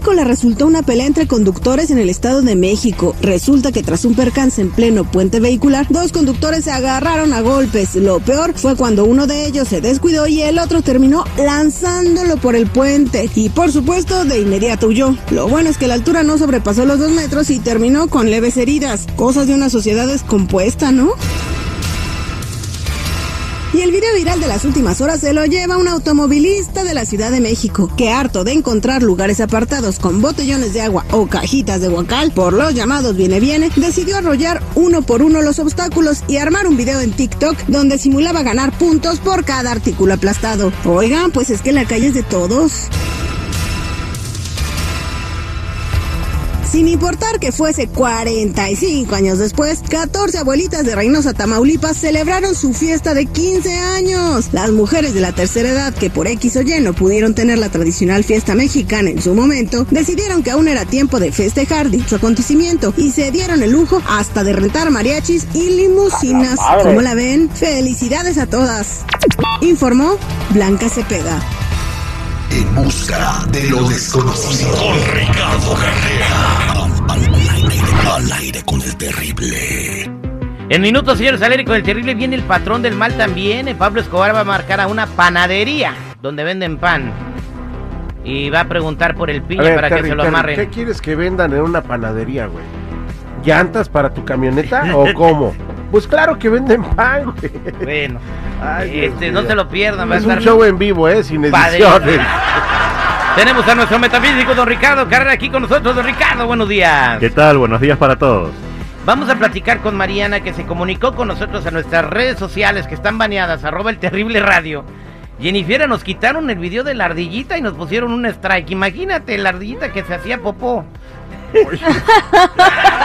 Cavernícola resultó una pelea entre conductores en el Estado de México. Resulta que tras un percance en pleno puente vehicular, dos conductores se agarraron a golpes. Lo peor fue cuando uno de ellos se descuidó y el otro terminó lanzándolo por el puente. Y por supuesto, de inmediato huyó. Lo bueno es que la altura no sobrepasó los dos metros y terminó con leves heridas. Cosas de una sociedad descompuesta, ¿no? Y el video viral de las últimas horas se lo lleva un automovilista de la Ciudad de México, que harto de encontrar lugares apartados con botellones de agua o cajitas de guacal, por los llamados viene viene, decidió arrollar uno por uno los obstáculos y armar un video en TikTok donde simulaba ganar puntos por cada artículo aplastado. Oigan, pues es que la calle es de todos. Sin importar que fuese 45 años después, 14 abuelitas de Reynosa, Tamaulipas celebraron su fiesta de 15 años. Las mujeres de la tercera edad que por X o Y no pudieron tener la tradicional fiesta mexicana en su momento, decidieron que aún era tiempo de festejar dicho acontecimiento y se dieron el lujo hasta de rentar mariachis y limusinas. ¿Cómo la ven? Felicidades a todas. Informó Blanca Cepeda. En busca de lo desconocido. Con Ricardo Carrera. Al aire, con el terrible. En minutos, señores, al aire con el terrible viene el patrón del mal también. Eh, Pablo Escobar va a marcar a una panadería donde venden pan. Y va a preguntar por el piña para que se lo amarren. ¿Qué quieres que vendan en una panadería, güey? ¿Llantas para tu camioneta o cómo? Pues claro que venden pan, güey. Bueno, Ay, este, no se lo pierdan. Va a Es un show en vivo, ¿eh? Sin ediciones. Tenemos a nuestro metafísico, don Ricardo Carrera, aquí con nosotros. Don Ricardo, buenos días. ¿Qué tal? Buenos días para todos. Vamos a platicar con Mariana, que se comunicó con nosotros a nuestras redes sociales que están baneadas, arroba el terrible radio. Jennifer, nos quitaron el video de la ardillita y nos pusieron un strike. Imagínate la ardillita que se hacía popó.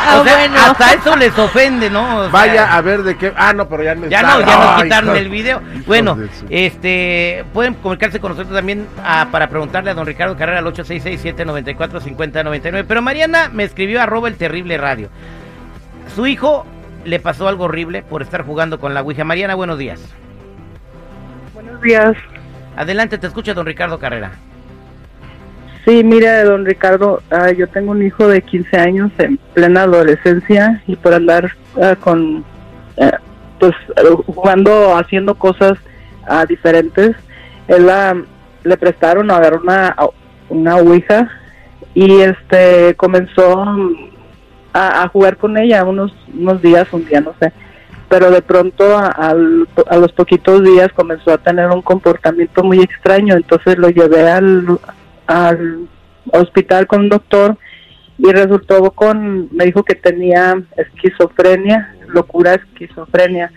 Ah, O sea, bueno. Hasta eso les ofende, ¿no? O sea, Vaya a ver de qué. Ah, no, pero ya no Ya está. no, ya nos quitaron el video. Bueno, este, pueden comunicarse con nosotros también ah, para preguntarle a don Ricardo Carrera al 866-794-5099. Pero Mariana me escribió arroba el terrible radio. Su hijo le pasó algo horrible por estar jugando con la Ouija. Mariana, buenos días. Buenos días. Adelante, te escucha don Ricardo Carrera. Sí, mira, don Ricardo, ah, yo tengo un hijo de 15 años en plena adolescencia y por andar ah, con, ah, pues, eh, jugando, haciendo cosas ah, diferentes, él le prestaron a ver una, una ouija y este comenzó a, a jugar con ella unos, unos días, un día, no sé. Pero de pronto a, a los poquitos días comenzó a tener un comportamiento muy extraño, entonces lo llevé al, al hospital con un doctor y resultó con, me dijo que tenía esquizofrenia, locura esquizofrenia.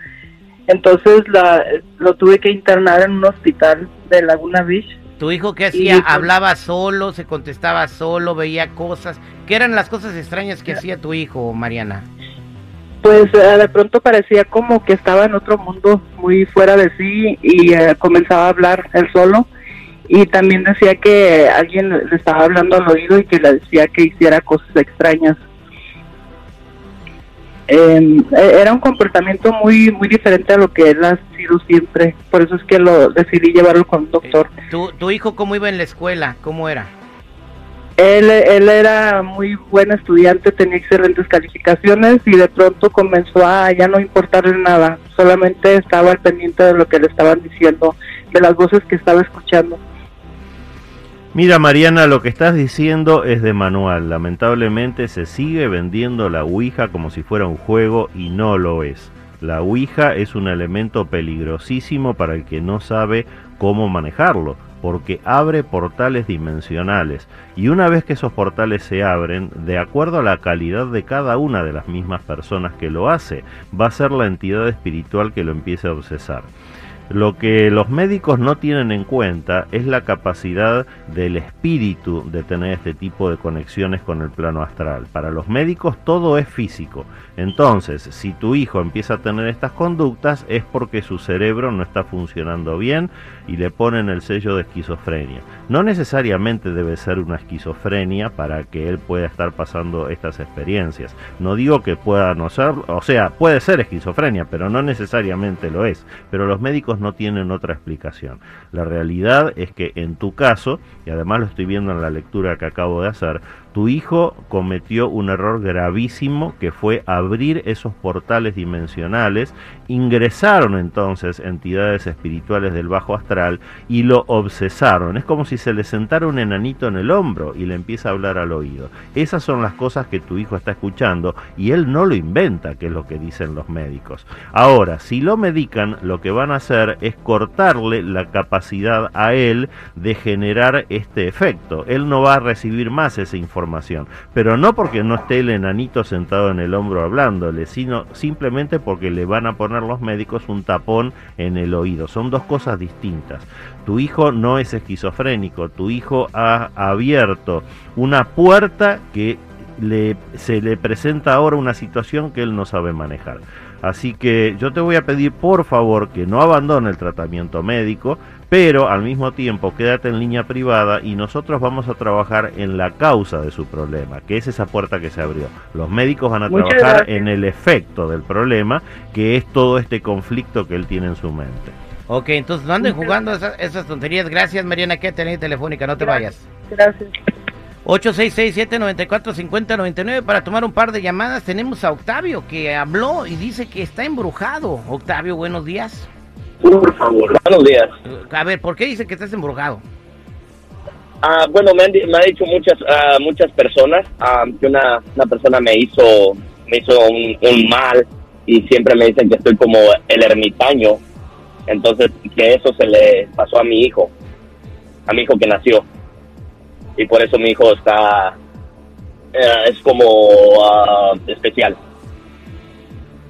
Entonces la, lo tuve que internar en un hospital de Laguna Beach. ¿Tu hijo qué hacía? Y, pues- ¿Hablaba solo? ¿Se contestaba solo? ¿Veía cosas? ¿Qué eran las cosas extrañas que hacía tu hijo, Mariana? Pues eh, de pronto parecía como que estaba en otro mundo muy fuera de sí y eh, comenzaba a hablar él solo y también decía que alguien le estaba hablando al oído y que le decía que hiciera cosas extrañas. Eh, era un comportamiento muy muy diferente a lo que él ha sido siempre, por eso es que lo decidí llevarlo con un doctor. ¿Tu, tu hijo cómo iba en la escuela? ¿Cómo era? Él, él era muy buen estudiante, tenía excelentes calificaciones y de pronto comenzó a ya no importarle nada, solamente estaba al pendiente de lo que le estaban diciendo, de las voces que estaba escuchando. Mira Mariana, lo que estás diciendo es de manual. Lamentablemente se sigue vendiendo la Ouija como si fuera un juego y no lo es. La Ouija es un elemento peligrosísimo para el que no sabe cómo manejarlo, porque abre portales dimensionales y una vez que esos portales se abren, de acuerdo a la calidad de cada una de las mismas personas que lo hace, va a ser la entidad espiritual que lo empiece a obsesar. Lo que los médicos no tienen en cuenta es la capacidad del espíritu de tener este tipo de conexiones con el plano astral. Para los médicos todo es físico. Entonces, si tu hijo empieza a tener estas conductas es porque su cerebro no está funcionando bien y le ponen el sello de esquizofrenia. No necesariamente debe ser una esquizofrenia para que él pueda estar pasando estas experiencias. No digo que pueda no ser, o sea, puede ser esquizofrenia, pero no necesariamente lo es. Pero los médicos no tienen otra explicación. La realidad es que en tu caso, y además lo estoy viendo en la lectura que acabo de hacer, tu hijo cometió un error gravísimo que fue abrir esos portales dimensionales, ingresaron entonces entidades espirituales del bajo astral y lo obsesaron. Es como si se le sentara un enanito en el hombro y le empieza a hablar al oído. Esas son las cosas que tu hijo está escuchando y él no lo inventa, que es lo que dicen los médicos. Ahora, si lo medican, lo que van a hacer es cortarle la capacidad a él de generar este efecto. Él no va a recibir más esa información pero no porque no esté el enanito sentado en el hombro hablándole, sino simplemente porque le van a poner los médicos un tapón en el oído. Son dos cosas distintas. Tu hijo no es esquizofrénico, tu hijo ha abierto una puerta que se le presenta ahora una situación que él no sabe manejar. Así que yo te voy a pedir por favor que no abandone el tratamiento médico, pero al mismo tiempo quédate en línea privada y nosotros vamos a trabajar en la causa de su problema, que es esa puerta que se abrió. Los médicos van a trabajar en el efecto del problema, que es todo este conflicto que él tiene en su mente. Ok, entonces no anden jugando esas, tonterías. Gracias, Mariana, que tenés telefónica, no te vayas. Gracias. 866-794-5099 para tomar un par de llamadas. Tenemos a Octavio que habló y dice que está embrujado. Octavio, buenos días. Por favor. Buenos días. A ver, ¿por qué dice que estás embrujado? Ah, bueno, me han, me ha dicho muchas ah, muchas personas ah, que una, una persona me hizo me hizo un, un mal y siempre me dicen que estoy como el ermitaño. Entonces, que eso se le pasó a mi hijo, a mi hijo que nació. Y por eso mi hijo está, eh, es como especial.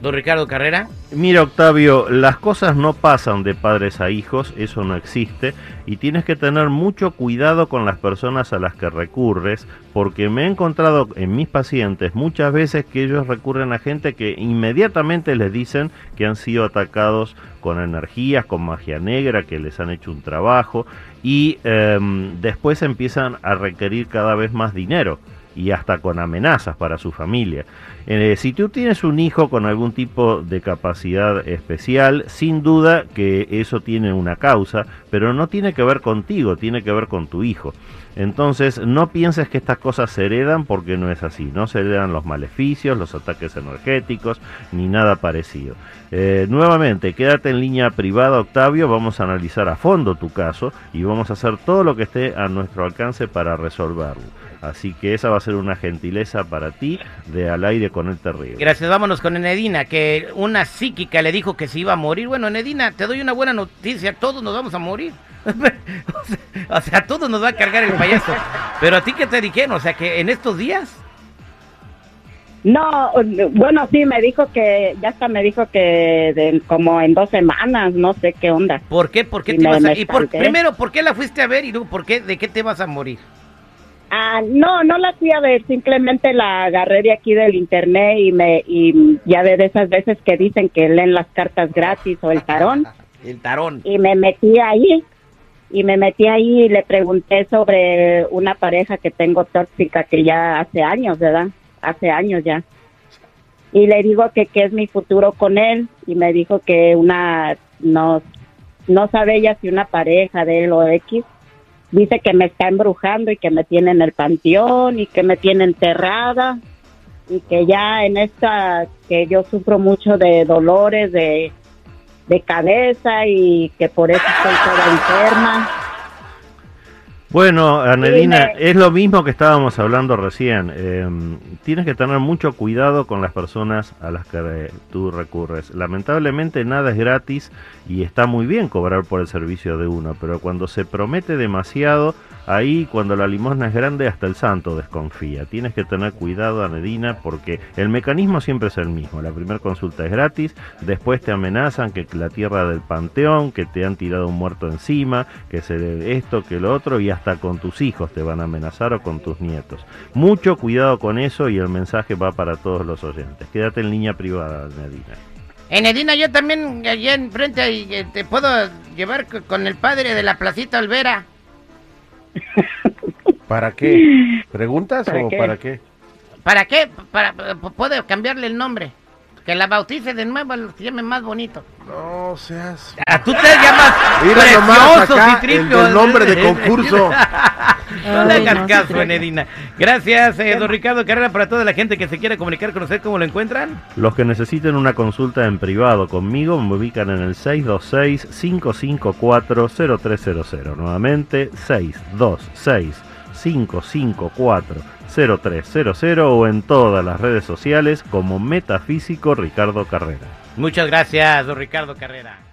Don Ricardo Carrera. Mira Octavio, las cosas no pasan de padres a hijos, eso no existe, y tienes que tener mucho cuidado con las personas a las que recurres, porque me he encontrado en mis pacientes muchas veces que ellos recurren a gente que inmediatamente les dicen que han sido atacados con energías, con magia negra, que les han hecho un trabajo, y em, después empiezan a requerir cada vez más dinero y hasta con amenazas para su familia. Eh, si tú tienes un hijo con algún tipo de capacidad especial, sin duda que eso tiene una causa, pero no tiene que ver contigo, tiene que ver con tu hijo. Entonces, no pienses que estas cosas se heredan porque no es así. No se heredan los maleficios, los ataques energéticos, ni nada parecido. Eh, nuevamente, quédate en línea privada, Octavio. Vamos a analizar a fondo tu caso y vamos a hacer todo lo que esté a nuestro alcance para resolverlo. Así que esa va a ser una gentileza para ti de al aire con el terrible. Gracias, vámonos con Enedina, que una psíquica le dijo que se iba a morir. Bueno, Enedina, te doy una buena noticia, todos nos vamos a morir. o sea, todos nos va a cargar el payaso. Pero a ti qué te dijeron, o sea, que en estos días... No, bueno, sí, me dijo que, ya hasta me dijo que como en dos semanas, no sé qué onda. ¿Por qué? ¿Por qué te vas a... Y por, primero, ¿por qué la fuiste a ver y luego, ¿por qué, de qué te vas a morir? Ah, no, no la fui a ver, simplemente la agarré de aquí del internet y me y ya de esas veces que dicen que leen las cartas gratis o el tarón. el tarón. Y me metí ahí y me metí ahí y le pregunté sobre una pareja que tengo tóxica que ya hace años, ¿verdad? Hace años ya. Y le digo que qué es mi futuro con él y me dijo que una no no sabe ella si una pareja de él o X dice que me está embrujando y que me tiene en el panteón y que me tiene enterrada y que ya en esta, que yo sufro mucho de dolores de, de cabeza y que por eso estoy toda enferma. Bueno, Anelina, es lo mismo que estábamos hablando recién. Em, tienes que tener mucho cuidado con las personas a las que tú recurres. Lamentablemente nada es gratis y está muy bien cobrar por el servicio de uno, pero cuando se promete demasiado, Ahí cuando la limosna es grande hasta el santo desconfía. Tienes que tener cuidado, Anedina, porque el mecanismo siempre es el mismo. La primera consulta es gratis, después te amenazan que la tierra del panteón, que te han tirado un muerto encima, que se esto, que lo otro, y hasta con tus hijos te van a amenazar o con tus nietos. Mucho cuidado con eso y el mensaje va para todos los oyentes. Quédate en línea privada, Anedina. Enedina, yo también allá enfrente eh, te puedo llevar con el padre de la placita Olvera. ¿Para qué? ¿Preguntas o para qué? ¿Para qué? Para, puedo cambiarle el nombre. Que la bautice de nuevo, se llame más bonito. No seas. Ah, tú te llamas Mira nomás Precioso, acá el Citripio. del nombre de concurso. No le hagas caso. Enedina. Gracias, eh, don Ricardo Carrera, para toda la gente que se quiera comunicar con usted, ¿cómo lo encuentran? Los que necesiten una consulta en privado conmigo me ubican en el 626-554-0300. Nuevamente, 626-554-0300 o en todas las redes sociales como Metafísico Ricardo Carrera. Muchas gracias, don Ricardo Carrera.